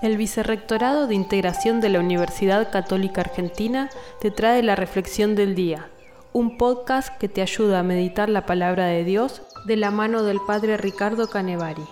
El Vicerrectorado de Integración de la Universidad Católica Argentina te trae la Reflexión del Día, un podcast que te ayuda a meditar la palabra de Dios de la mano del Padre Ricardo Canevari.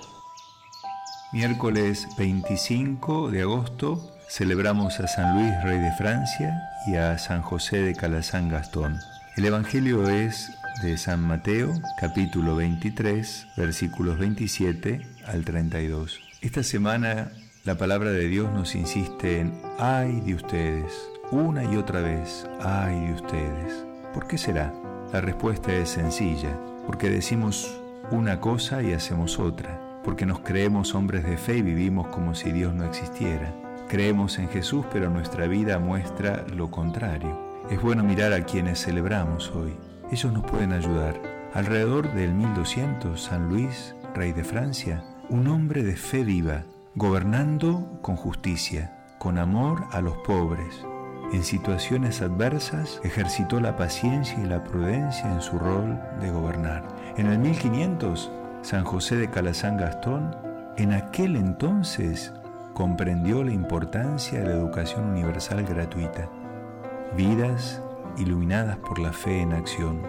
Miércoles 25 de agosto celebramos a San Luis, Rey de Francia, y a San José de Calazán Gastón. El Evangelio es de San Mateo, capítulo 23, versículos 27 al 32. Esta semana la palabra de Dios nos insiste en ay de ustedes, una y otra vez, ay de ustedes. ¿Por qué será? La respuesta es sencilla, porque decimos una cosa y hacemos otra, porque nos creemos hombres de fe y vivimos como si Dios no existiera. Creemos en Jesús, pero nuestra vida muestra lo contrario. Es bueno mirar a quienes celebramos hoy. Ellos nos pueden ayudar. Alrededor del 1200, San Luis, rey de Francia, un hombre de fe viva, gobernando con justicia, con amor a los pobres. En situaciones adversas ejercitó la paciencia y la prudencia en su rol de gobernar. En el 1500, San José de Calazán Gastón, en aquel entonces, comprendió la importancia de la educación universal gratuita. Vidas iluminadas por la fe en acción.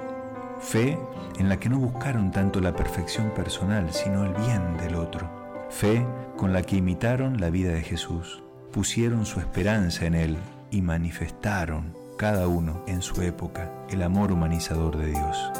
Fe en la que no buscaron tanto la perfección personal, sino el bien del otro fe con la que imitaron la vida de Jesús, pusieron su esperanza en Él y manifestaron, cada uno en su época, el amor humanizador de Dios.